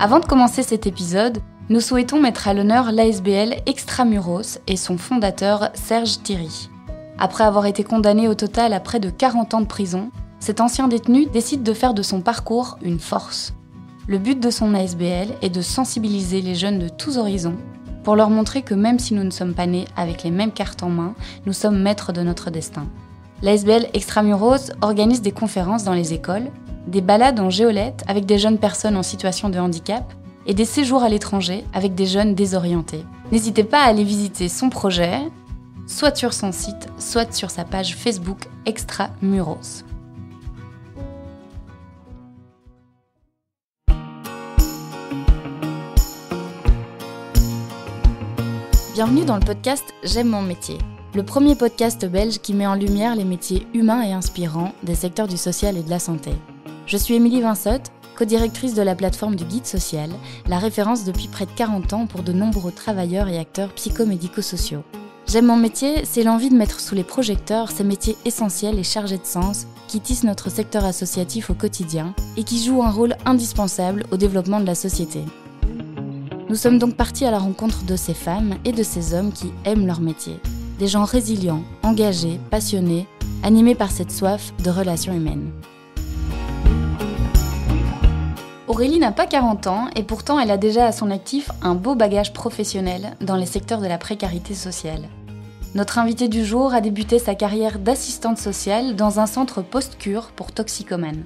Avant de commencer cet épisode, nous souhaitons mettre à l'honneur l'ASBL Extramuros et son fondateur Serge Thierry. Après avoir été condamné au total à près de 40 ans de prison, cet ancien détenu décide de faire de son parcours une force. Le but de son ASBL est de sensibiliser les jeunes de tous horizons pour leur montrer que même si nous ne sommes pas nés avec les mêmes cartes en main, nous sommes maîtres de notre destin. L'ASBL Extramuros organise des conférences dans les écoles, des balades en géolette avec des jeunes personnes en situation de handicap et des séjours à l'étranger avec des jeunes désorientés. N'hésitez pas à aller visiter son projet, soit sur son site, soit sur sa page Facebook Extramuros. Bienvenue dans le podcast J'aime mon métier, le premier podcast belge qui met en lumière les métiers humains et inspirants des secteurs du social et de la santé. Je suis Émilie Vinsotte, co-directrice de la plateforme du Guide Social, la référence depuis près de 40 ans pour de nombreux travailleurs et acteurs psychomédico-sociaux. J'aime mon métier, c'est l'envie de mettre sous les projecteurs ces métiers essentiels et chargés de sens qui tissent notre secteur associatif au quotidien et qui jouent un rôle indispensable au développement de la société. Nous sommes donc partis à la rencontre de ces femmes et de ces hommes qui aiment leur métier. Des gens résilients, engagés, passionnés, animés par cette soif de relations humaines. Aurélie n'a pas 40 ans et pourtant elle a déjà à son actif un beau bagage professionnel dans les secteurs de la précarité sociale. Notre invitée du jour a débuté sa carrière d'assistante sociale dans un centre post-cure pour toxicomanes.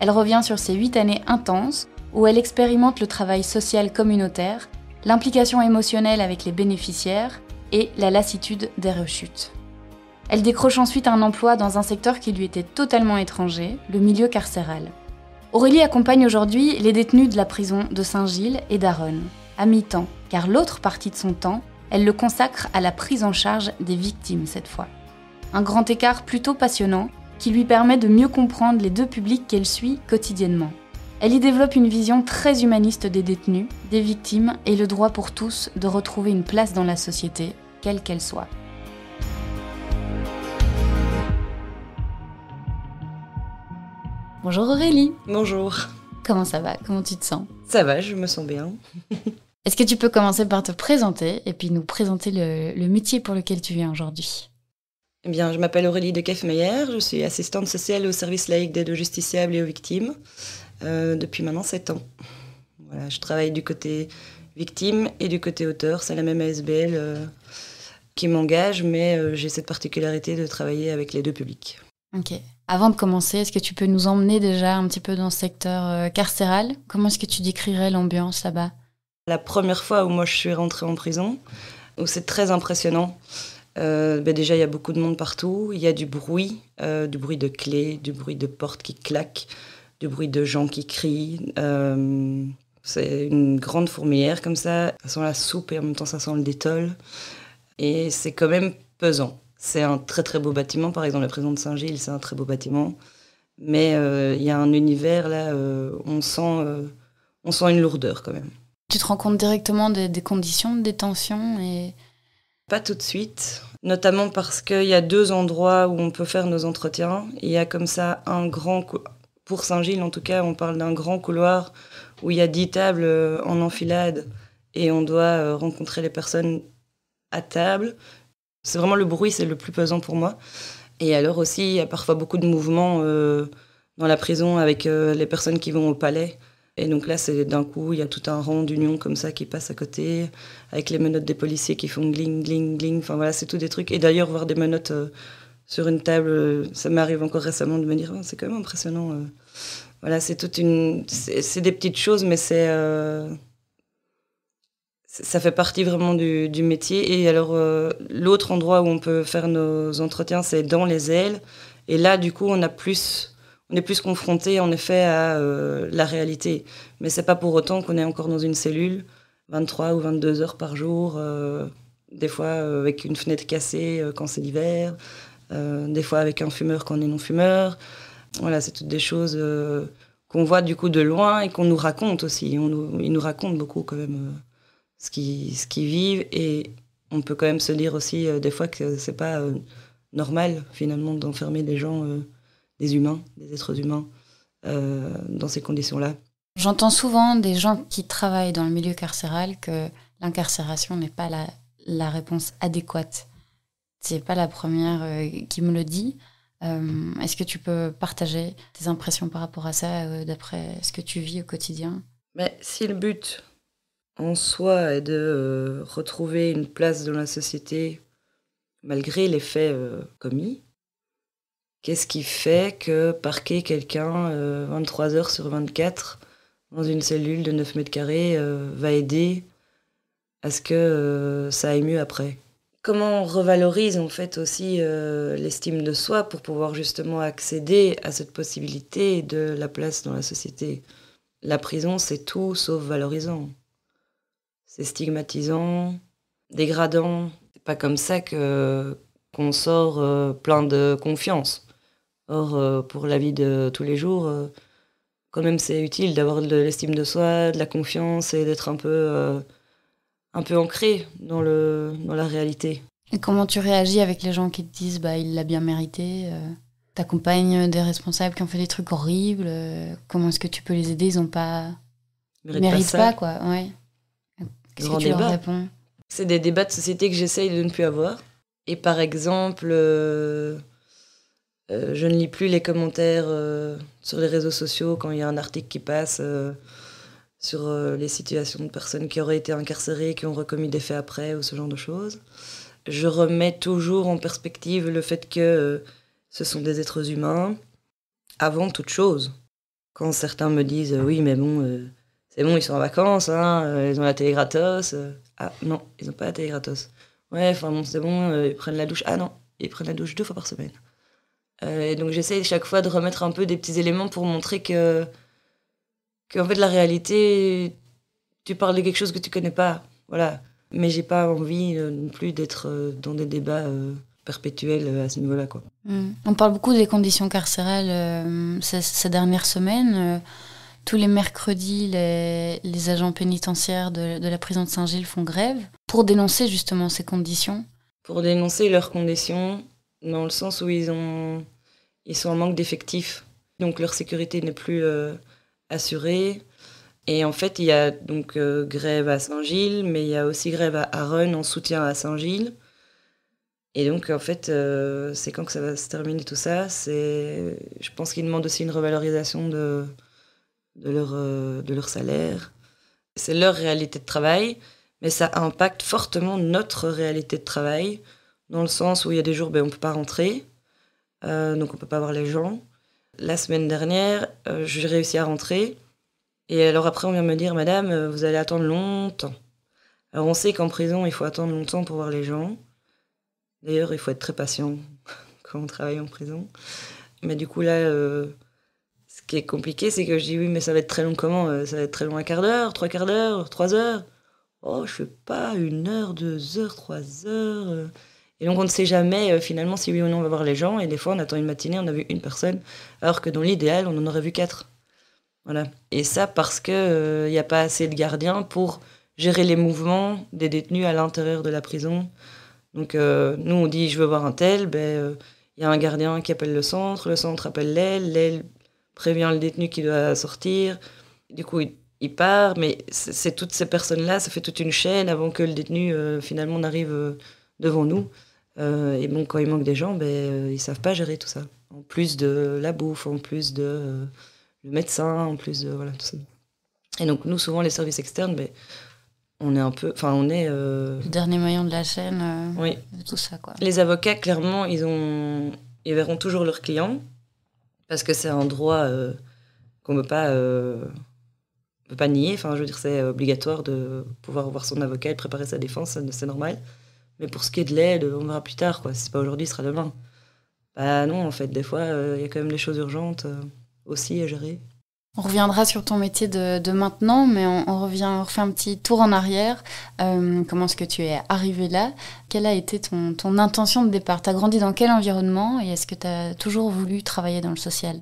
Elle revient sur ses 8 années intenses où elle expérimente le travail social communautaire, l'implication émotionnelle avec les bénéficiaires et la lassitude des rechutes. Elle décroche ensuite un emploi dans un secteur qui lui était totalement étranger, le milieu carcéral. Aurélie accompagne aujourd'hui les détenus de la prison de Saint-Gilles et d'Aronne, à mi-temps, car l'autre partie de son temps, elle le consacre à la prise en charge des victimes cette fois. Un grand écart plutôt passionnant qui lui permet de mieux comprendre les deux publics qu'elle suit quotidiennement. Elle y développe une vision très humaniste des détenus, des victimes et le droit pour tous de retrouver une place dans la société, quelle qu'elle soit. Bonjour Aurélie. Bonjour. Comment ça va? Comment tu te sens? Ça va, je me sens bien. Est-ce que tu peux commencer par te présenter et puis nous présenter le, métier pour lequel tu viens aujourd'hui? Eh bien, je m'appelle Aurélie de Kefmeyer, je suis assistante sociale au service laïque d'aide aux justiciables et aux victimes euh, depuis maintenant 7 ans. Voilà, je travaille du côté victime et du côté auteur, c'est la même ASBL euh, qui m'engage, mais euh, j'ai cette particularité de travailler avec les deux publics. Ok. Avant de commencer, est-ce que tu peux nous emmener déjà un petit peu dans ce secteur euh, carcéral? Comment est-ce que tu décrirais l'ambiance là-bas? La première fois où moi je suis rentrée en prison, où c'est très impressionnant. Euh, ben déjà, il y a beaucoup de monde partout. Il y a du bruit, euh, du bruit de clés, du bruit de portes qui claquent, du bruit de gens qui crient. c'est une grande fourmilière comme ça. Ça sent la soupe et en même temps ça sent le détol. Et c'est quand même pesant. C'est un très très beau bâtiment. Par exemple, la prison de Saint-Gilles, c'est un très beau bâtiment. Mais euh, il y a un univers là, euh, on, sent, euh, on sent une lourdeur quand même. Tu te rends compte directement des, conditions de détention et... Pas tout de suite, notamment parce qu'il y a deux endroits où on peut faire nos entretiens. Il y a comme ça un grand... Pour Saint-Gilles, en tout cas, on parle d'un grand couloir où il y a dix tables en enfilade et on doit rencontrer les personnes à table. C'est vraiment le bruit, c'est le plus pesant pour moi. Et alors aussi, il y a parfois beaucoup de mouvements euh, dans la prison avec euh, les personnes qui vont au palais. Et donc là, c'est d'un coup, il y a tout un rang d'union comme ça qui passe à côté, avec les menottes des policiers qui font gling, gling, gling. Enfin voilà, c'est tout des trucs. Et d'ailleurs, voir des menottes euh, sur une table, ça m'arrive encore récemment de me dire, oh, c'est quand même impressionnant. Voilà, c'est toute une. C'est des petites choses, mais c'est ça fait partie vraiment du, métier. Et alors, euh, l'autre endroit où on peut faire nos entretiens, c'est dans les ailes. Et là, du coup, on a plus, on est plus confronté, en effet, à euh, la réalité. Mais c'est pas pour autant qu'on est encore dans une cellule 23 ou 22 heures par jour, euh, des fois avec une fenêtre cassée quand c'est l'hiver, des fois avec un fumeur quand on est non-fumeur. Voilà, c'est toutes des choses qu'on voit du coup de loin et qu'on nous raconte aussi. On ils nous racontent beaucoup quand même ce qu'ils ce qui vivent et on peut quand même se dire aussi euh, des fois que c'est pas euh, normal finalement d'enfermer des gens, euh, des humains, des êtres humains dans ces conditions-là. J'entends souvent des gens qui travaillent dans le milieu carcéral que l'incarcération n'est pas la, la, réponse adéquate. C'est pas la première euh, qui me le dit. Euh, est-ce que tu peux partager tes impressions par rapport à ça, euh, d'après ce que tu vis au quotidien? Mais si le but en soi est de retrouver une place dans la société malgré les faits commis, qu'est-ce qui fait que parquer quelqu'un 23 heures sur 24 dans une cellule de 9 mètres carrés euh, va aider à ce que euh, ça aille mieux après? Comment on revalorise en fait aussi euh, l'estime de soi pour pouvoir justement accéder à cette possibilité de la place dans la société? La prison, c'est tout sauf valorisant. C'est stigmatisant, dégradant. C'est pas comme ça que qu'on sort plein de confiance. Or, pour la vie de tous les jours, quand même c'est utile d'avoir de l'estime de soi, de la confiance et d'être un peu, euh, un peu ancré dans, le, dans la réalité. Et comment tu réagis avec les gens qui te disent bah il l'a bien mérité euh, T'accompagnes des responsables qui ont fait des trucs horribles euh, Comment est-ce que tu peux les aider? Ils ont pas méritent, méritent pas, quoi. Ouais. Qu'est-ce que tu leur réponds C'est des débats de société que j'essaye de ne plus avoir. Et par exemple, euh, je ne lis plus les commentaires euh, sur les réseaux sociaux quand il y a un article qui passe euh, sur les situations de personnes qui auraient été incarcérées, qui ont recommis des faits après ou ce genre de choses. Je remets toujours en perspective le fait que ce sont des êtres humains avant toute chose. Quand certains me disent oui mais bon c'est bon ils sont en vacances, hein, ils ont la télé gratos. ah non ils n'ont pas la télé gratos. Ouais enfin bon c'est bon ils prennent la douche. Ah non ils prennent la douche deux fois par semaine. Euh, donc j'essaye chaque fois de remettre un peu des petits éléments pour montrer que, que en fait la réalité, tu parles de quelque chose que tu connais pas, voilà. Mais j'ai pas envie euh, non plus d'être euh, dans des débats perpétuels à ce niveau-là, quoi. Mm. On parle beaucoup des conditions carcérales ces, dernières semaines. Tous les mercredis, les, agents pénitentiaires de, la prison de Saint-Gilles font grève pour dénoncer justement ces conditions. Pour dénoncer leurs conditions, dans le sens où ils, ont, ils sont en manque d'effectifs. Donc leur sécurité n'est plus euh, assurée. Et en fait, il y a donc euh, grève à Saint-Gilles, mais il y a aussi grève à Aron en soutien à Saint-Gilles. Et donc, en fait, euh, c'est quand que ça va se terminer tout ça? Je pense qu'ils demandent aussi une revalorisation de, de, leur, de leur salaire. C'est leur réalité de travail, mais ça impacte fortement notre réalité de travail dans le sens où il y a des jours, ben, on ne peut pas rentrer, euh, donc on ne peut pas voir les gens. La semaine dernière, euh, j'ai réussi à rentrer, et alors après on vient me dire, Madame, euh, vous allez attendre longtemps. Alors on sait qu'en prison, il faut attendre longtemps pour voir les gens. D'ailleurs, il faut être très patient quand on travaille en prison. Mais du coup, là, qui est compliqué, c'est que je dis oui, mais ça va être très long comment Ça va être très long un quart d'heure, trois quarts d'heure, trois heures Oh, je sais pas, une heure, deux heures, trois heures. Et donc on ne sait jamais euh, finalement si oui ou non on va voir les gens. Et des fois on attend une matinée, on a vu une personne, alors que dans l'idéal on en aurait vu quatre. Voilà. Et ça parce qu'il n'y euh, a pas assez de gardiens pour gérer les mouvements des détenus à l'intérieur de la prison. Donc euh, nous on dit je veux voir un tel, ben il y a un gardien qui appelle le centre, le centre appelle l'aile, l'aile prévient le détenu qui doit sortir. Du coup il, il part, mais c'est toutes ces personnes-là, ça fait toute une chaîne avant que le détenu finalement n'arrive devant nous. Euh, et bon, quand il manque des gens, ben, euh, ils savent pas gérer tout ça. En plus de la bouffe, en plus de euh, le médecin, en plus de voilà tout ça. Et donc nous, souvent, les services externes, ben, on est un peu, enfin, on est le dernier maillon de la chaîne. oui. tout ça quoi. Les avocats, clairement, ils ont, ils verront toujours leurs clients parce que c'est un droit qu'on ne peut pas peut pas nier. Enfin, je dire, c'est obligatoire de pouvoir voir son avocat et préparer sa défense, c'est normal. Mais pour ce qui est de l'aide, on verra plus tard. Quoi. Si c'est pas aujourd'hui, ce sera demain. Bah non, en fait, des fois, euh, il y a quand même les choses urgentes euh, aussi à gérer. On reviendra sur ton métier de, maintenant, mais on, revient, on refait un petit tour en arrière. Euh, comment est-ce que tu es arrivé là? Quelle a été ton, intention de départ? Tu as grandi dans quel environnement et est-ce que tu as toujours voulu travailler dans le social?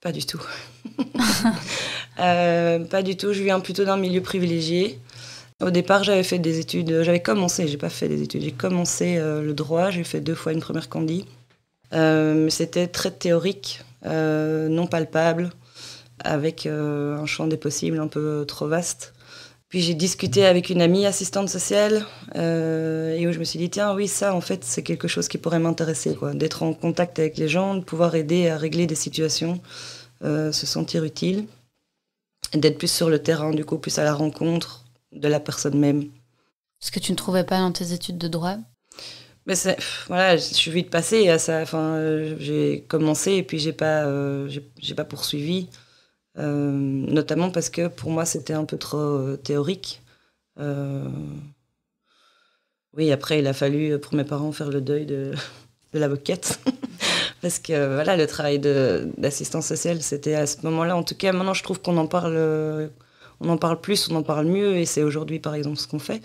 Pas du tout. pas du tout. Je viens plutôt d'un milieu privilégié. Au départ, j'avais fait des études, j'avais commencé, j'ai pas fait des études, j'ai commencé euh, le droit, j'ai fait deux fois une première candie. Euh, mais c'était très théorique, euh, non palpable. Avec un champ des possibles un peu trop vaste. Puis j'ai discuté avec une amie assistante sociale et où je me suis dit tiens oui ça en fait c'est quelque chose qui pourrait m'intéresser quoi d'être en contact avec les gens de pouvoir aider à régler des situations se sentir utile d'être plus sur le terrain du coup plus à la rencontre de la personne même ce que tu ne trouvais pas dans tes études de droit? Mais voilà, je suis vite passée à ça. Enfin, euh, j'ai commencé et puis j'ai pas, euh, j'ai pas poursuivi, euh, notamment parce que pour moi c'était un peu trop théorique. Oui, après il a fallu pour mes parents faire le deuil de, de l'avocate. parce que voilà, le travail d'assistance sociale, c'était à ce moment-là. En tout cas, maintenant je trouve qu'on en parle on en parle plus, on en parle mieux, et c'est aujourd'hui par exemple ce qu'on fait.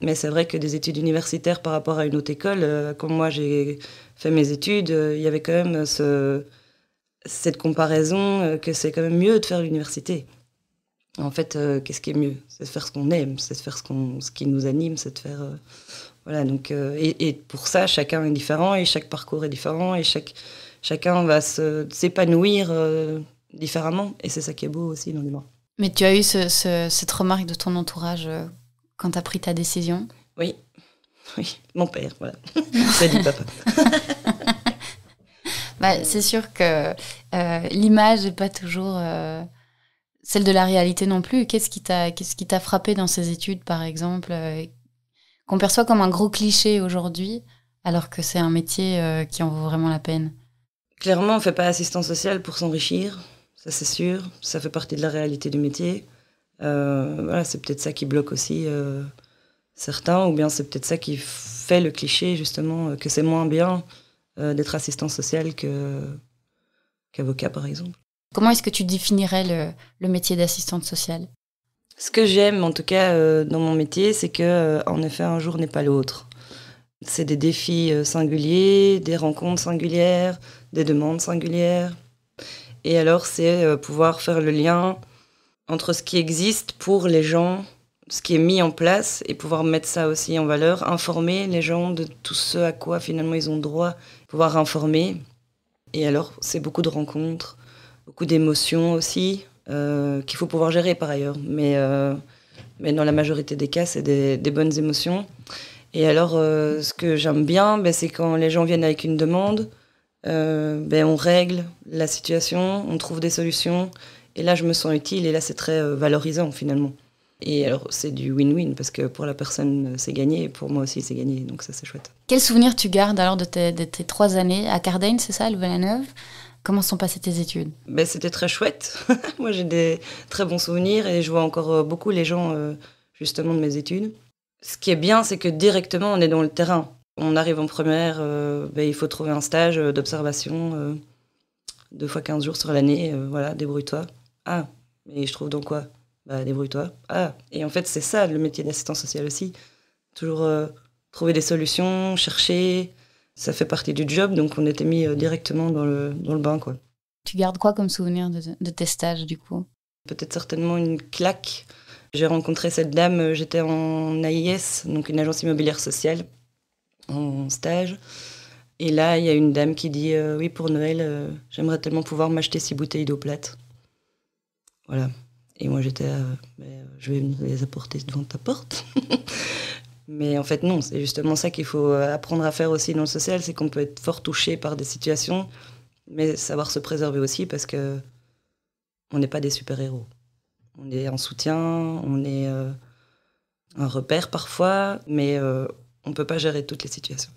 Mais c'est vrai que des études universitaires par rapport à une autre école, euh, comme moi j'ai fait mes études, euh, il y avait quand même ce, cette comparaison euh, que c'est quand même mieux de faire l'université. En fait, qu'est-ce qui est mieux? C'est de faire ce qu'on aime, c'est de faire ce, qu'on, ce qui nous anime, c'est de faire. voilà, donc, et, et, pour ça, chacun est différent, et chaque parcours est différent, et chaque, chacun va se, s'épanouir différemment, et c'est ça qui est beau aussi dans le. Mais tu as eu cette remarque de ton entourage euh, quand tu as pris ta décision? Oui, oui, mon père, voilà. Dit papa. bah, c'est sûr que euh, l'image n'est pas toujours euh, celle de la réalité non plus. Qu'est-ce qui t'a qu'est-ce qui t'a frappé dans ces études, par exemple, qu'on perçoit comme un gros cliché aujourd'hui, alors que c'est un métier qui en vaut vraiment la peine? Clairement, on ne fait pas assistance sociale pour s'enrichir ça c'est sûr. Ça fait partie de la réalité du métier. Euh, voilà, c'est peut-être ça qui bloque aussi euh, certains, ou bien c'est peut-être ça qui fait le cliché, justement, euh, que c'est moins bien d'être assistant social que, qu'avocat, par exemple. Comment est-ce que tu définirais le, le métier d'assistante sociale? Ce que j'aime, en tout cas, dans mon métier, c'est que, en effet, un jour n'est pas l'autre. C'est des défis singuliers, des rencontres singulières, des demandes singulières. Et alors, c'est euh, pouvoir faire le lien entre ce qui existe pour les gens, ce qui est mis en place, et pouvoir mettre ça aussi en valeur, informer les gens de tout ce à quoi finalement ils ont droit, pouvoir informer. Et alors, c'est beaucoup de rencontres, beaucoup d'émotions aussi, euh, qu'il faut pouvoir gérer par ailleurs. Mais, euh, mais dans la majorité des cas, c'est des, bonnes émotions. Et alors, ce que j'aime bien, ben, c'est quand les gens viennent avec une demande, euh, ben, on règle la situation, on trouve des solutions. Et là, je me sens utile et là, c'est très euh, valorisant finalement. Et alors, c'est du win-win parce que pour la personne, c'est gagné et pour moi aussi, c'est gagné. Donc, ça, c'est chouette. Quel souvenir tu gardes alors de tes, trois années à Cardaigne, c'est ça, Louvain-la-Neuve? Comment sont passées tes études? Ben, C'était très chouette. moi, j'ai des très bons souvenirs et je vois encore euh, beaucoup les gens justement de mes études. Ce qui est bien, c'est que directement, on est dans le terrain. On arrive en première, euh, ben, il faut trouver un stage euh, d'observation euh, deux fois 15 jours sur l'année. voilà, débrouille-toi. Ah, mais je trouve donc quoi? Bah, débrouille-toi. Ah, et en fait, c'est ça le métier d'assistant social aussi. Toujours trouver des solutions, chercher. Ça fait partie du job, donc on était mis directement dans le, dans le bain, quoi. Tu gardes quoi comme souvenir de, de tes stages, du coup? Peut-être certainement une claque. J'ai rencontré cette dame, j'étais en AIS, donc une agence immobilière sociale en stage. Et là, il y a une dame qui dit euh, Oui, pour Noël, euh, j'aimerais tellement pouvoir m'acheter six bouteilles d'eau plate. Voilà. Et moi, j'étais euh, ben, Je vais les apporter devant ta porte. Mais en fait, non, c'est justement ça qu'il faut apprendre à faire aussi dans le social c'est qu'on peut être fort touché par des situations, mais savoir se préserver aussi parce que on n'est pas des super-héros. On est en soutien, on est un repère parfois, mais on ne peut pas gérer toutes les situations.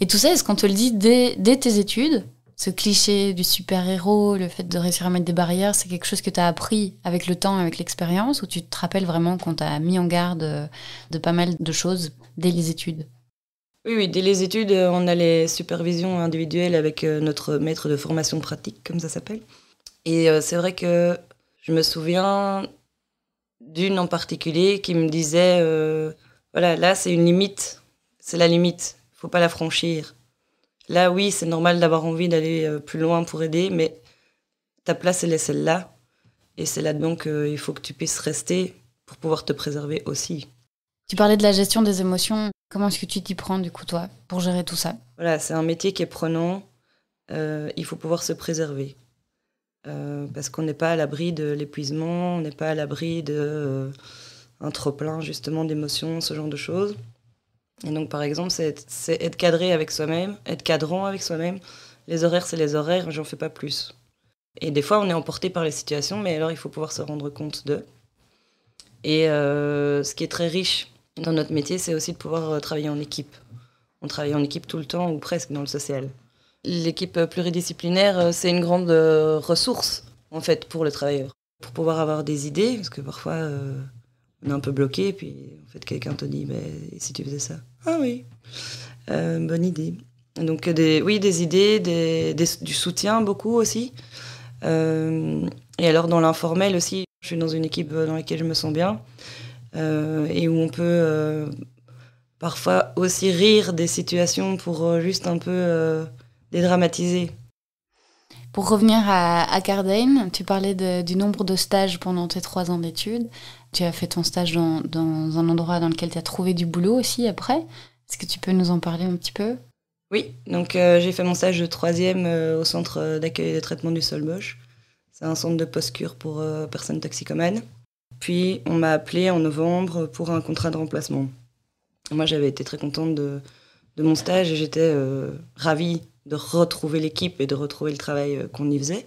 Et tout ça, est-ce qu'on te le dit dès, tes études? Ce cliché du super-héros, le fait de réussir à mettre des barrières, c'est quelque chose que tu as appris avec le temps, avec l'expérience, ou tu te rappelles vraiment qu'on t'a mis en garde de pas mal de choses dès les études? Oui, oui, dès les études, on a les supervisions individuelles avec euh, notre maître de formation pratique, comme ça s'appelle. Et euh, c'est vrai que je me souviens d'une en particulier qui me disait euh, voilà, là, c'est une limite. C'est la limite. Faut pas la franchir. Là, oui, c'est normal d'avoir envie d'aller euh, plus loin pour aider, mais ta place, elle est celle-là. Et c'est là-dedans qu'il faut que tu puisses rester pour pouvoir te préserver aussi. Tu parlais de la gestion des émotions. Comment est-ce que tu t'y prends, du coup, toi, pour gérer tout ça? Voilà, c'est un métier qui est prenant. Euh, il faut pouvoir se préserver. parce qu'on n'est pas à l'abri de l'épuisement, on n'est pas à l'abri de un trop-plein justement d'émotions, ce genre de choses. Et donc, par exemple, c'est être cadré avec soi-même, être cadrant avec soi-même. Les horaires, c'est les horaires, j'en fais pas plus. Et des fois, on est emporté par les situations, mais alors il faut pouvoir se rendre compte d'eux. Et euh, ce qui est très riche dans notre métier, c'est aussi de pouvoir euh, travailler en équipe. On travaille en équipe tout le temps, ou presque, dans le social. L'équipe pluridisciplinaire, euh, c'est une grande ressource, en fait, pour le travailleur. Pour pouvoir avoir des idées, parce que parfois, on est un peu bloqué, puis en fait, quelqu'un te dit, mais si tu faisais ça? Ah oui, bonne idée. Donc, des, oui, des idées, des, du soutien beaucoup aussi. et alors, dans l'informel aussi, je suis dans une équipe dans laquelle je me sens bien euh, et où on peut euh, parfois aussi rire des situations pour euh, juste un peu dédramatiser. Pour revenir à, à tu parlais du nombre de stages pendant tes trois ans d'études. Tu as fait ton stage dans, dans un endroit dans lequel tu as trouvé du boulot aussi après. Est-ce que tu peux nous en parler un petit peu? Oui, donc j'ai fait mon stage de troisième au centre d'accueil et de traitement du sol Bosch. C'est un centre de post-cure pour euh, personnes toxicomanes. Puis on m'a appelé en novembre pour un contrat de remplacement. Moi j'avais été très contente de, mon stage et j'étais euh, ravie de retrouver l'équipe et de retrouver le travail euh, qu'on y faisait.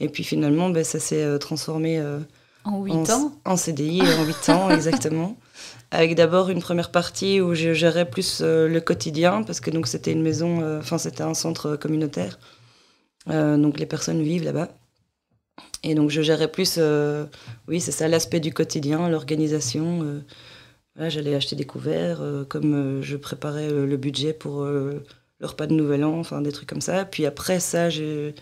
Et puis finalement, ben, ça s'est transformé en 8 ans En CDI, en 8 ans exactement. Avec d'abord une première partie où je gérais plus le quotidien, parce que donc c'était une maison, enfin c'était un centre communautaire. donc les personnes vivent là-bas. Et donc je gérais plus, euh, oui, c'est ça, l'aspect du quotidien, l'organisation. Euh, j'allais acheter des couverts, euh, comme je préparais le budget pour le repas de Nouvel An, enfin des trucs comme ça. Puis après ça, j'ai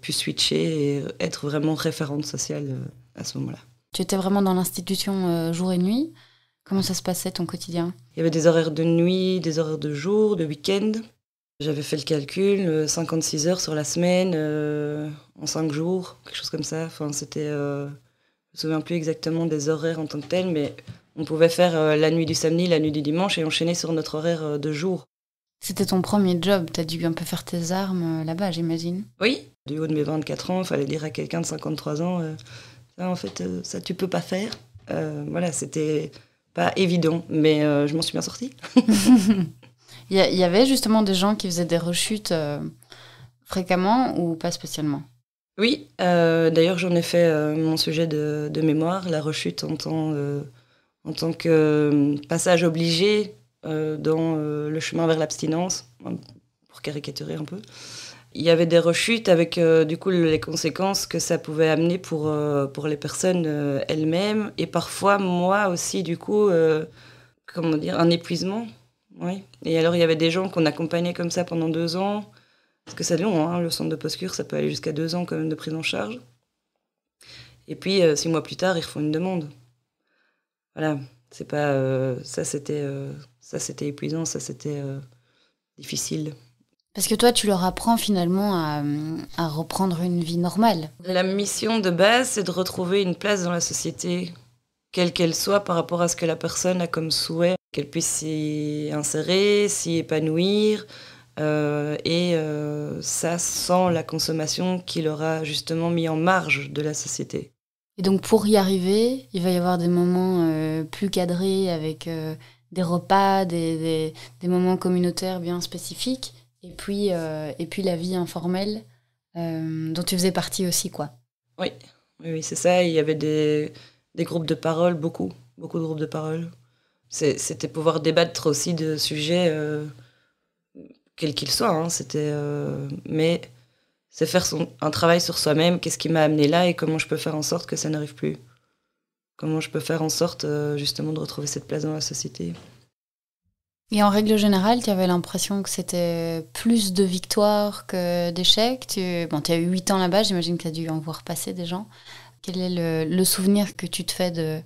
pu switcher et être vraiment référente sociale à ce moment-là. Tu étais vraiment dans l'institution jour et nuit. Comment ça se passait ton quotidien? Il y avait des horaires de nuit, des horaires de jour, de week-end. J'avais fait le calcul, 56 heures sur la semaine, en cinq jours, quelque chose comme ça. Enfin, c'était, euh, je me souviens plus exactement des horaires en tant que tel, mais on pouvait faire euh, la nuit du samedi, la nuit du dimanche et enchaîner sur notre horaire euh, de jour. C'était ton premier job, t'as dû un peu faire tes armes là-bas, j'imagine. Oui, du haut de mes 24 ans, il fallait dire à quelqu'un de 53 ans, ça en fait, ça tu peux pas faire. voilà, c'était pas évident, mais je m'en suis bien sortie. Il y, avait justement des gens qui faisaient des rechutes fréquemment ou pas spécialement? Oui, euh, d'ailleurs j'en ai fait euh, mon sujet de, mémoire, la rechute en tant, euh, en tant que passage obligé dans le chemin vers l'abstinence, pour caricaturer un peu. Il y avait des rechutes avec du coup les conséquences que ça pouvait amener pour, pour les personnes elles-mêmes et parfois moi aussi du coup, comment dire, un épuisement. Et alors il y avait des gens qu'on accompagnait comme ça pendant deux ans parce que c'est long, hein, le centre de post-cure, ça peut aller jusqu'à deux ans quand même de prise en charge. Et puis, euh, six mois plus tard, ils refont une demande. Voilà, c'est pas. Euh, ça, c'était euh, ça c'était épuisant, ça, c'était difficile. Parce que toi, tu leur apprends finalement à, à, reprendre une vie normale. La mission de base, c'est de retrouver une place dans la société, quelle qu'elle soit, par rapport à ce que la personne a comme souhait, qu'elle puisse s'y insérer, s'y épanouir, euh, et euh, ça sans la consommation qu'il aura justement mis en marge de la société. Et donc pour y arriver, il va y avoir des moments euh, plus cadrés avec des repas, des, moments communautaires bien spécifiques, et puis, puis la vie informelle dont tu faisais partie aussi. quoi. Oui, oui, c'est ça. Il y avait des, groupes de parole, beaucoup, beaucoup de groupes de parole. C'était pouvoir débattre aussi de sujets quel qu'il soit. Hein, c'était, euh, mais c'est faire un travail sur soi-même. Qu'est-ce qui m'a amené là et comment je peux faire en sorte que ça n'arrive plus Comment je peux faire en sorte euh, justement de retrouver cette place dans la société Et en règle générale, tu avais l'impression que c'était plus de victoires que d'échecs. Tu bon, as eu 8 ans là-bas, j'imagine que tu as dû en voir passer des gens. Quel est le, le, souvenir que tu te fais de,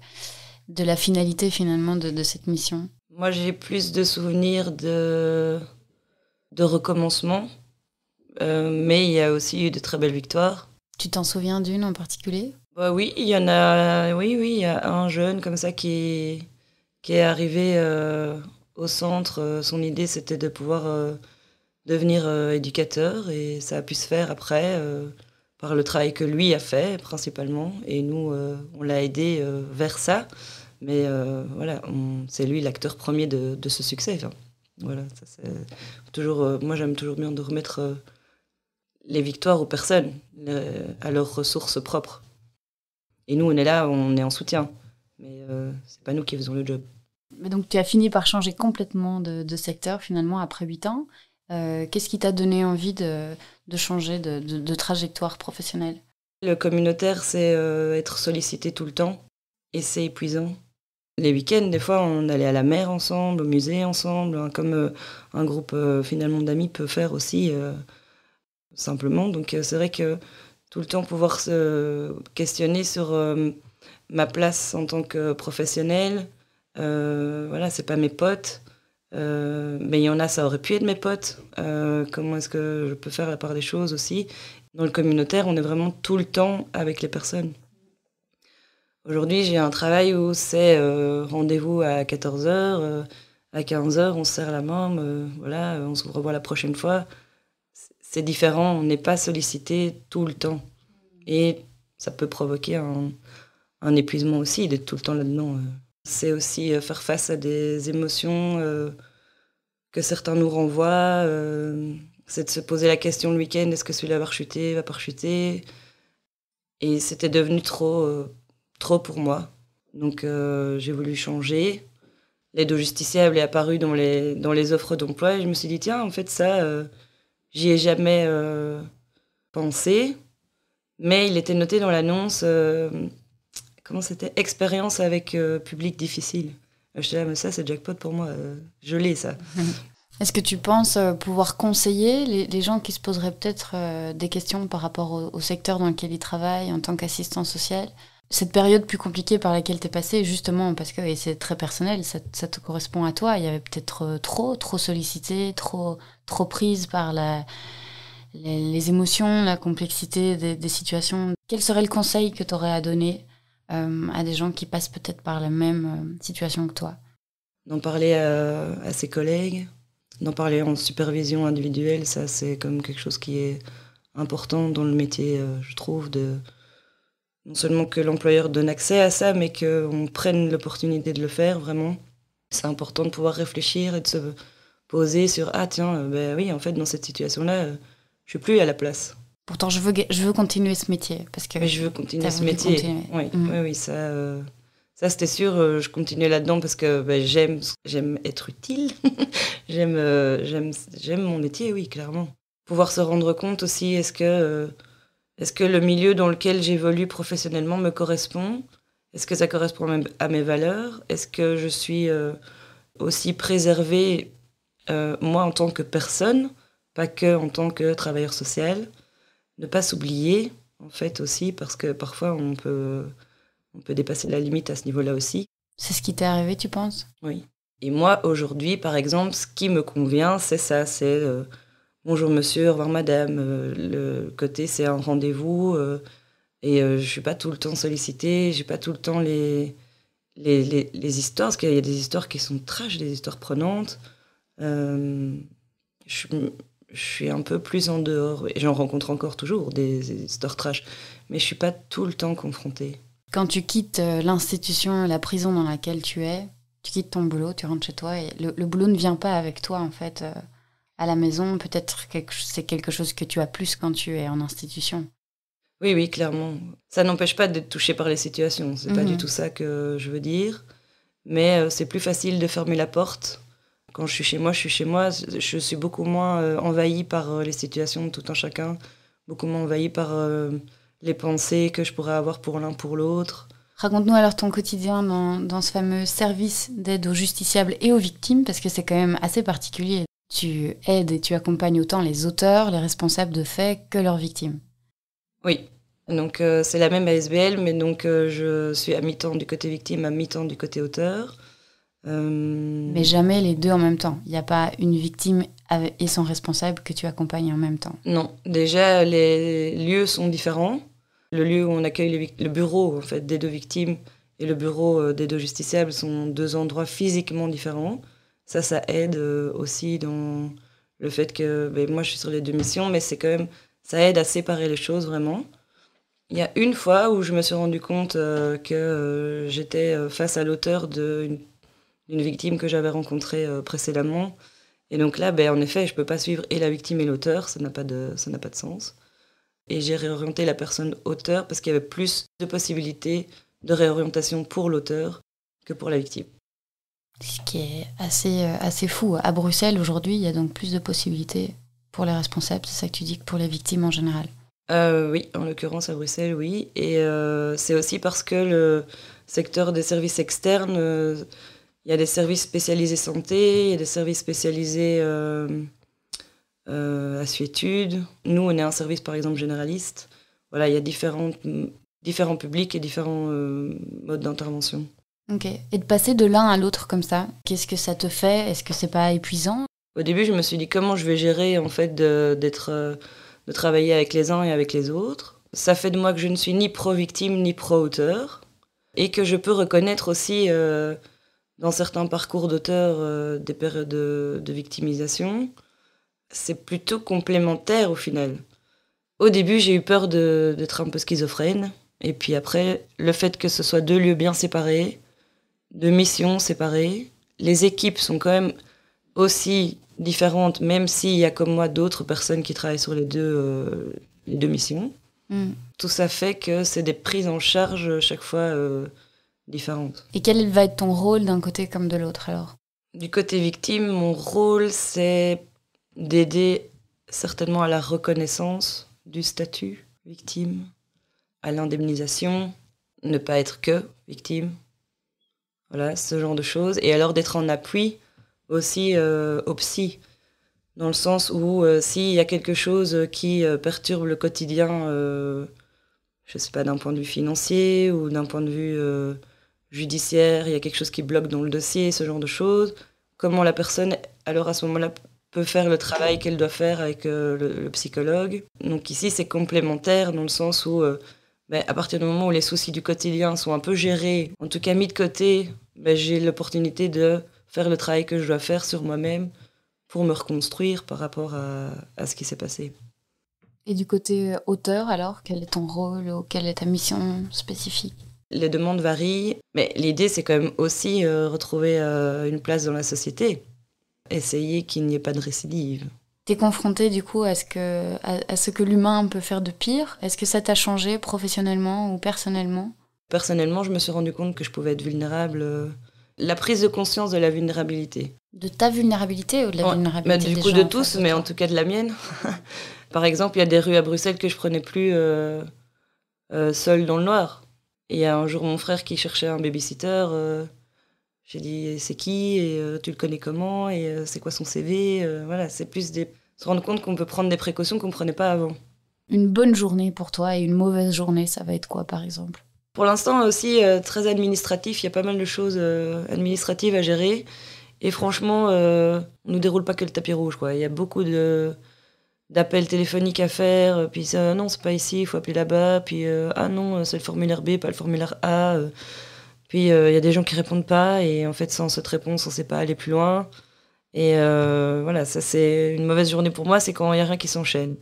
de la finalité finalement de, de cette mission? Moi, j'ai plus de souvenirs de de recommencement, euh, mais il y a aussi eu de très belles victoires. Tu t'en souviens d'une en particulier? Bah Oui, il y en a. Oui, un jeune comme ça qui, est arrivé euh, au centre. Son idée, c'était de pouvoir euh, devenir éducateur et ça a pu se faire après par le travail que lui a fait principalement, et nous, on l'a aidé vers ça. Mais voilà, c'est lui l'acteur premier de, ce succès. voilà, toujours, moi j'aime toujours bien de remettre les victoires aux personnes, à leurs ressources propres. Et nous, on est là, on est en soutien. Mais euh, c'est pas nous qui faisons le job. Mais donc, tu as fini par changer complètement de, secteur finalement après 8 ans. Euh, qu'est-ce qui t'a donné envie de, changer de, trajectoire professionnelle? Le communautaire, c'est euh, être sollicité tout le temps et c'est épuisant. Les week-ends, des fois, on allait à la mer ensemble, au musée ensemble, hein, comme un groupe finalement d'amis peut faire aussi simplement. Donc c'est vrai que tout le temps pouvoir se questionner sur ma place en tant que professionnelle. Euh, voilà, c'est pas mes potes. Euh, mais il y en a, ça aurait pu être mes potes. Euh, comment est-ce que je peux faire la part des choses aussi? Dans le communautaire, on est vraiment tout le temps avec les personnes. Aujourd'hui, j'ai un travail où c'est rendez-vous à 14h, à 15h, on se serre la main, voilà, on se revoit la prochaine fois. C'est différent, on n'est pas sollicité tout le temps. Et ça peut provoquer un, épuisement aussi d'être tout le temps là-dedans. Euh. C'est aussi euh, faire face à des émotions euh, que certains nous renvoient. c'est de se poser la question le week-end est-ce que celui-là va rechuter, va pas rechuter? Et c'était devenu trop, trop pour moi. Donc j'ai voulu changer. L'aide au justiciable est apparue dans les, dans les offres d'emploi et je me suis dit tiens, en fait, ça, j'y ai jamais pensé. Mais il était noté dans l'annonce comment c'était Expérience avec euh, public difficile. Je mais ça, c'est jackpot pour moi. Euh, je l'ai, ça. Est-ce que tu penses euh, pouvoir conseiller les, gens qui se poseraient peut-être des questions par rapport au, secteur dans lequel ils travaillent en tant qu'assistant social? Cette période plus compliquée par laquelle tu es passé, justement, parce que c'est très personnel, ça, te correspond à toi. Il y avait peut-être trop, trop sollicité, trop, trop prise par les, émotions, la complexité des, situations. Quel serait le conseil que tu aurais à donner euh, à des gens qui passent peut-être par la même euh, situation que toi? D'en parler à, ses collègues, d'en parler en supervision individuelle, ça c'est comme quelque chose qui est important dans le métier, euh, je trouve, de non seulement que l'employeur donne accès à ça, mais qu'on prenne l'opportunité de le faire vraiment. C'est important de pouvoir réfléchir et de se poser sur ah tiens, ben oui, en fait dans cette situation-là, je suis plus à la place. Pourtant, je veux, je veux continuer ce métier. Parce que je veux continuer ce métier. Oui, mm. oui, oui, ça, euh, ça c'était sûr. Euh, je continuais là-dedans parce que ben, j'aime, j'aime être utile. j'aime, euh, j'aime, j'aime mon métier, oui, clairement. Pouvoir se rendre compte aussi, est-ce que, est-ce que le milieu dans lequel j'évolue professionnellement me correspond? Est-ce que ça correspond à mes valeurs? Est-ce que je suis aussi préservée, moi, en tant que personne, pas que en tant que travailleur social? Ne pas s'oublier, en fait, aussi, parce que parfois on peut, on peut dépasser la limite à ce niveau-là aussi. C'est ce qui t'est arrivé, tu penses? Oui. Et moi, aujourd'hui, par exemple, ce qui me convient, c'est ça, c'est euh, bonjour monsieur, au revoir madame. Euh, le côté, c'est un rendez-vous. Euh, et je suis pas tout le temps sollicitée, j'ai pas tout le temps les, les, les, histoires, parce qu'il y a des histoires qui sont trash, des histoires prenantes. je, je suis un peu plus en dehors. Et j'en rencontre encore toujours des histoires trash. Mais je suis pas tout le temps confrontée. Quand tu quittes euh, l'institution, la prison dans laquelle tu es, tu quittes ton boulot, tu rentres chez toi et le, boulot ne vient pas avec toi en fait euh, à la maison. Peut-être c'est quelque chose que tu as plus quand tu es en institution. Oui, oui, clairement. Ça n'empêche pas d'être touché par les situations. C'est pas du mhm. tout ça que je veux dire. Mais euh, c'est plus facile de fermer la porte quand je suis chez moi, je suis chez moi. Je suis beaucoup moins euh, envahie par euh, les situations de tout un chacun, beaucoup moins envahie par les pensées que je pourrais avoir pour l'un pour l'autre. Raconte-nous alors ton quotidien dans, dans ce fameux service d'aide aux justiciables et aux victimes, parce que c'est quand même assez particulier. Tu aides et tu accompagnes autant les auteurs, les responsables de faits que leurs victimes. Oui, donc c'est la même ASBL, mais donc je suis à mi-temps du côté victime, à mi-temps du côté auteur. Euh, Mais jamais les deux en même temps. Il n'y a pas une victime et son responsable que tu accompagnes en même temps. Non, déjà les lieux sont différents. Le lieu où on accueille le bureau en fait des deux victimes et le bureau euh, des deux justiciables sont deux endroits physiquement différents. Ça, ça aide euh, aussi dans le fait que ben, moi je suis sur les deux missions, mais c'est quand même Ça aide à séparer les choses vraiment. Il y a une fois où je me suis rendu compte euh, que euh, j'étais face à l'auteur d'une victime que j'avais rencontrée précédemment. Et donc là, ben, en effet, je ne peux pas suivre et la victime et l'auteur, ça n'a pas, pas de sens. Et j'ai réorienté la personne auteur parce qu'il y avait plus de possibilités de réorientation pour l'auteur que pour la victime. Ce qui est assez, assez fou. À Bruxelles, aujourd'hui, il y a donc plus de possibilités pour les responsables, c'est ça que tu dis, que pour les victimes en général euh, Oui, en l'occurrence à Bruxelles, oui. Et euh, c'est aussi parce que le secteur des services externes, euh, il y a des services spécialisés santé, il y a des services spécialisés assuétude. Nous, on est un service, par exemple, généraliste. Voilà, il y a différents publics et différents modes d'intervention. Ok. Et de passer de l'un à l'autre comme ça, qu'est-ce que ça te fait? Est-ce que c'est pas épuisant? Au début, je me suis dit comment je vais gérer en fait d'être de travailler avec les uns et avec les autres? Ça fait de moi que je ne suis ni pro-victime ni pro-auteur et que je peux reconnaître aussi euh, dans certains parcours d'auteur euh, des périodes de, victimisation. C'est plutôt complémentaire au final. Au début, j'ai eu peur d'être un peu schizophrène. Et puis après, le fait que ce soit deux lieux bien séparés, deux missions séparées, les équipes sont quand même aussi différentes, même s'il y a comme moi d'autres personnes qui travaillent sur les deux, euh, les deux missions. Mm. Tout ça fait que c'est des prises en charge chaque fois euh, différentes. Et quel va être ton rôle d'un côté comme de l'autre alors? Du côté victime, mon rôle c'est d'aider certainement à la reconnaissance du statut victime, à l'indemnisation, ne pas être que victime. Voilà, ce genre de choses. Et alors d'être en appui aussi euh, au psy, dans le sens où euh, s'il y a quelque chose qui euh, perturbe le quotidien, je ne sais pas, d'un point de vue financier ou d'un point de vue judiciaire, il y a quelque chose qui bloque dans le dossier, ce genre de choses, comment la personne, alors à ce moment-là, peut faire le travail qu'elle doit faire avec le, psychologue. Donc ici, c'est complémentaire dans le sens où, ben, à partir du moment où les soucis du quotidien sont un peu gérés, en tout cas mis de côté, ben, j'ai l'opportunité de faire le travail que je dois faire sur moi-même pour me reconstruire par rapport à, ce qui s'est passé. Et du côté euh, auteur, alors, quel est ton rôle ou quelle est ta mission spécifique? Les demandes varient, mais l'idée, c'est quand même aussi euh, retrouver euh, une place dans la société, essayer qu'il n'y ait pas de récidive. T'es confronté du coup à ce que, à ce que l'humain peut faire de pire? Est-ce que ça t'a changé professionnellement ou personnellement? Personnellement, je me suis rendu compte que je pouvais être vulnérable la prise de conscience de la vulnérabilité. De ta vulnérabilité ou de la vulnérabilité bah, Du coup, de tous, mais en tout cas de la mienne. Par exemple, il y a des rues à Bruxelles que je prenais plus euh, euh, seule dans le noir. Il y a un jour mon frère qui cherchait un babysitter. Euh, j'ai dit c'est qui et tu le connais comment et c'est quoi son CV. voilà, c'est plus des... se rendre compte qu'on peut prendre des précautions qu'on ne prenait pas avant. Une bonne journée pour toi et une mauvaise journée, ça va être quoi par exemple? Pour l'instant aussi euh, très administratif, il y a pas mal de choses euh, administratives à gérer. Et franchement, euh, on nous déroule pas que le tapis rouge. Quoi. Il y a beaucoup de, d'appels téléphoniques à faire. Puis non, c'est pas ici, il faut appeler là-bas. Puis ah non, c'est le formulaire B, pas le formulaire A. Puis il y a des gens qui répondent pas. Et en fait, sans cette réponse, on sait pas aller plus loin. Et voilà, ça c'est une mauvaise journée pour moi, c'est quand il y a rien qui s'enchaîne.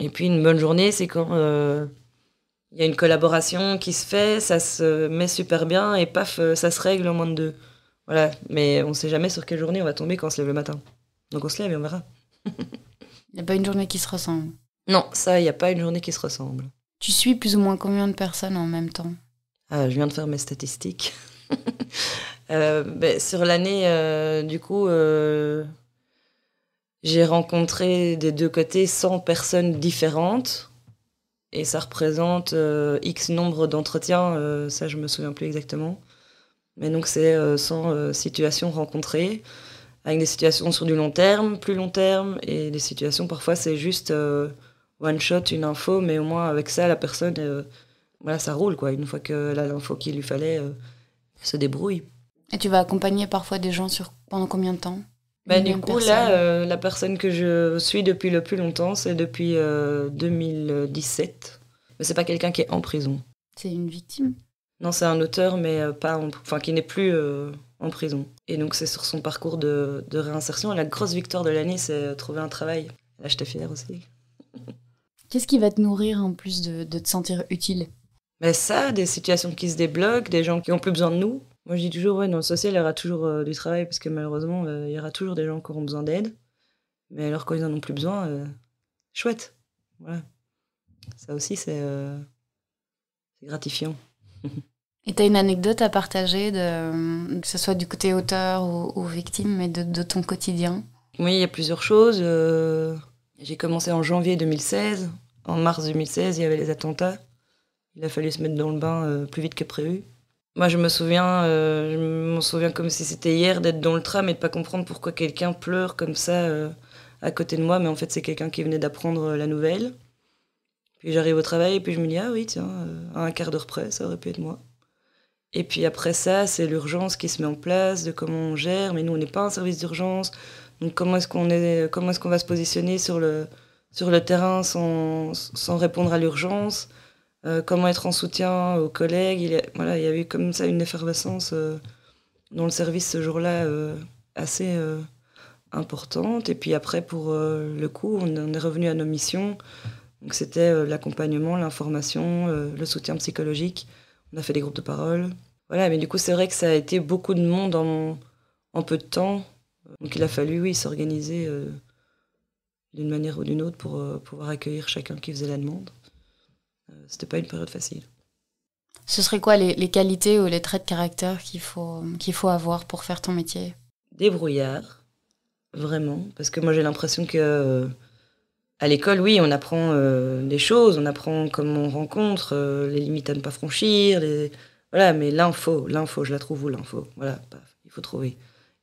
Et puis une bonne journée, c'est quand il y a une collaboration qui se fait, ça se met super bien et paf, euh, ça se règle en moins de deux. Voilà, mais on ne sait jamais sur quelle journée on va tomber quand on se lève le matin. Donc on se lève et on verra. Il n'y a pas une journée qui se ressemble? Non, ça, il n'y a pas une journée qui se ressemble. Tu suis plus ou moins combien de personnes en même temps? Je viens de faire mes statistiques. Euh, ben, sur l'année, euh, du coup, j'ai rencontré des deux côtés 100 personnes différentes et ça représente euh, X nombre d'entretiens, euh, ça je me souviens plus exactement. Mais donc c'est 100 euh, situations rencontrées, avec des situations sur du long terme, plus long terme, et des situations parfois c'est juste one shot, une info, mais au moins avec ça la personne, voilà, ça roule quoi. Une fois que l'info qu'il lui fallait se débrouille. Et tu vas accompagner parfois des gens sur pendant combien de temps? Bah, du coup, là, euh, la personne que je suis depuis le plus longtemps, c'est depuis 2017. Euh, mais c'est pas quelqu'un qui est en prison. C'est une victime? Non, c'est un auteur, mais euh, pas enfin, qui n'est plus en prison. Et donc, c'est sur son parcours de, de réinsertion. la grosse victoire de l'année, c'est trouver un travail. Là, j'étais fière aussi. Qu'est-ce qui va te nourrir en plus de, de te sentir utile? Mais ça, des situations qui se débloquent, des gens qui ont plus besoin de nous. Moi, je dis toujours, ouais, dans le social, il y aura toujours euh, du travail parce que malheureusement, euh, il y aura toujours des gens qui auront besoin d'aide. Mais alors, quand ils en ont plus besoin, euh, chouette. Voilà. Ça aussi, c'est gratifiant. Et tu as une anecdote à partager, de, que ce soit du côté auteur ou, victime, mais de, de, ton quotidien? Oui, il y a plusieurs choses. J'ai commencé en janvier 2016. En mars 2016, il y avait les attentats. Il a fallu se mettre dans le bain plus vite que prévu. Moi, je me souviens, euh, je m'en souviens comme si c'était hier d'être dans le tram et de pas comprendre pourquoi quelqu'un pleure comme ça euh, à côté de moi, mais en fait, c'est quelqu'un qui venait d'apprendre euh, la nouvelle. Puis j'arrive au travail et puis je me dis ah oui tiens, à un quart d'heure près, ça aurait pu être moi. Et puis après ça, c'est l'urgence qui se met en place, de comment on gère. Mais nous, on n'est pas un service d'urgence, donc comment est-ce qu'on va se positionner sur le terrain sans répondre à l'urgence? Euh, comment être en soutien aux collègues. Il y a, eu comme ça une effervescence euh, dans le service ce jour-là euh, assez importante. Et puis après, pour le coup, on est revenu à nos missions. Donc c'était l'accompagnement, l'information, le soutien psychologique. On a fait des groupes de parole. Voilà, mais du coup, c'est vrai que ça a été beaucoup de monde en, peu de temps. Donc il a fallu, s'organiser d'une manière ou d'une autre pour pouvoir accueillir chacun qui faisait la demande. Euh, c'était pas une période facile. Ce serait quoi les, qualités ou les traits de caractère qu'il faut, qu'il faut avoir pour faire ton métier? Débrouillard, vraiment. Parce que moi j'ai l'impression que euh, à l'école, oui, on apprend euh, des choses, on apprend comment on rencontre, les limites à ne pas franchir, les... voilà. Mais l'info, l'info, je la trouve où l'info? Voilà, il faut trouver.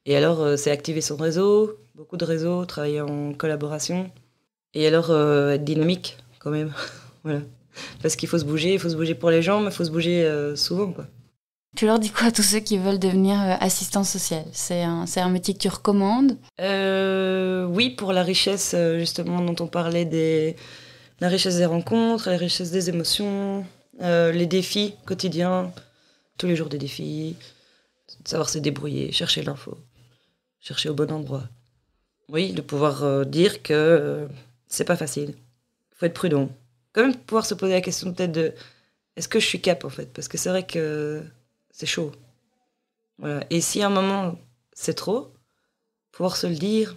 Et alors, c'est activer son réseau, beaucoup de réseaux, travailler en collaboration. Et alors, être dynamique quand même. voilà. Parce qu'il faut se bouger, il faut se bouger pour les gens, mais il faut se bouger euh, souvent. Quoi. Tu leur dis quoi à tous ceux qui veulent devenir euh, assistant social C'est un, un, métier que tu recommandes? Euh, Oui, pour la richesse justement dont on parlait, des, la richesse des rencontres, la richesse des émotions, les défis quotidiens, tous les jours des défis, savoir se débrouiller, chercher l'info, chercher au bon endroit. Oui, de pouvoir dire que c'est pas facile. Il faut être prudent quand même pouvoir se poser la question peut-être de est-ce que je suis cap en fait? Parce que c'est vrai que c'est chaud. Voilà. Et si à un moment c'est trop, pouvoir se le dire,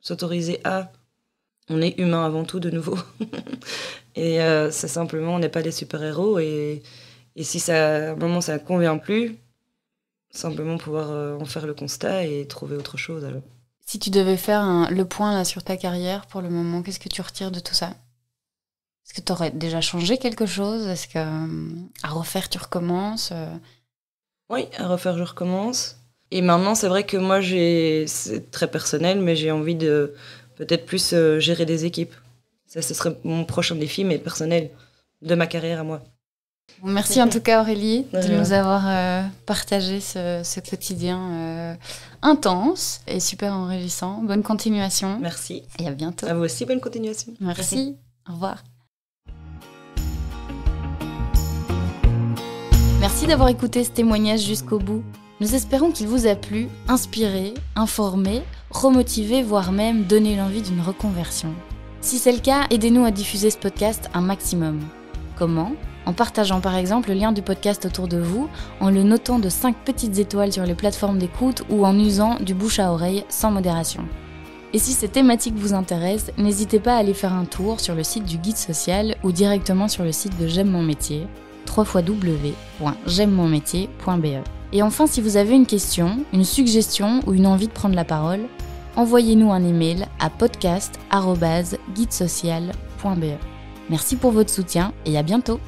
s'autoriser à. On est humain avant tout de nouveau. et euh, c'est simplement, on n'est pas des super-héros. Et, et, si ça, à un moment ça ne convient plus, simplement pouvoir euh, en faire le constat et trouver autre chose alors. Si tu devais faire le point là sur ta carrière pour le moment, qu'est-ce que tu retires de tout ça? Est-ce que tu aurais déjà changé quelque chose? Est-ce que euh, à refaire, tu recommences euh? Oui, à refaire, je recommence. Et maintenant, c'est vrai que moi, j'ai, c'est très personnel, mais j'ai envie de peut-être plus euh, gérer des équipes. Ça, ce serait mon prochain défi, mais personnel, de ma carrière à moi. Merci en tout cas Aurélie de nous avoir partagé ce, quotidien intense et super enrichissant. Bonne continuation. Merci. Et à bientôt. À vous aussi, bonne continuation. Merci. Au revoir. Merci d'avoir écouté ce témoignage jusqu'au bout. Nous espérons qu'il vous a plu, inspiré, informé, remotivé, voire même donné l'envie d'une reconversion. Si c'est le cas, aidez-nous à diffuser ce podcast un maximum. Comment? En partageant par exemple le lien du podcast autour de vous, en le notant de 5 petites étoiles sur les plateformes d'écoute ou en usant du bouche à oreille sans modération. Et si ces thématiques vous intéressent, n'hésitez pas à aller faire un tour sur le site du guide social ou directement sur le site de J'aime mon métier www.j'aime-mon-métier.be. Et enfin, si vous avez une question, une suggestion ou une envie de prendre la parole, envoyez-nous un email à podcast.guidesocial.be. Merci pour votre soutien et à bientôt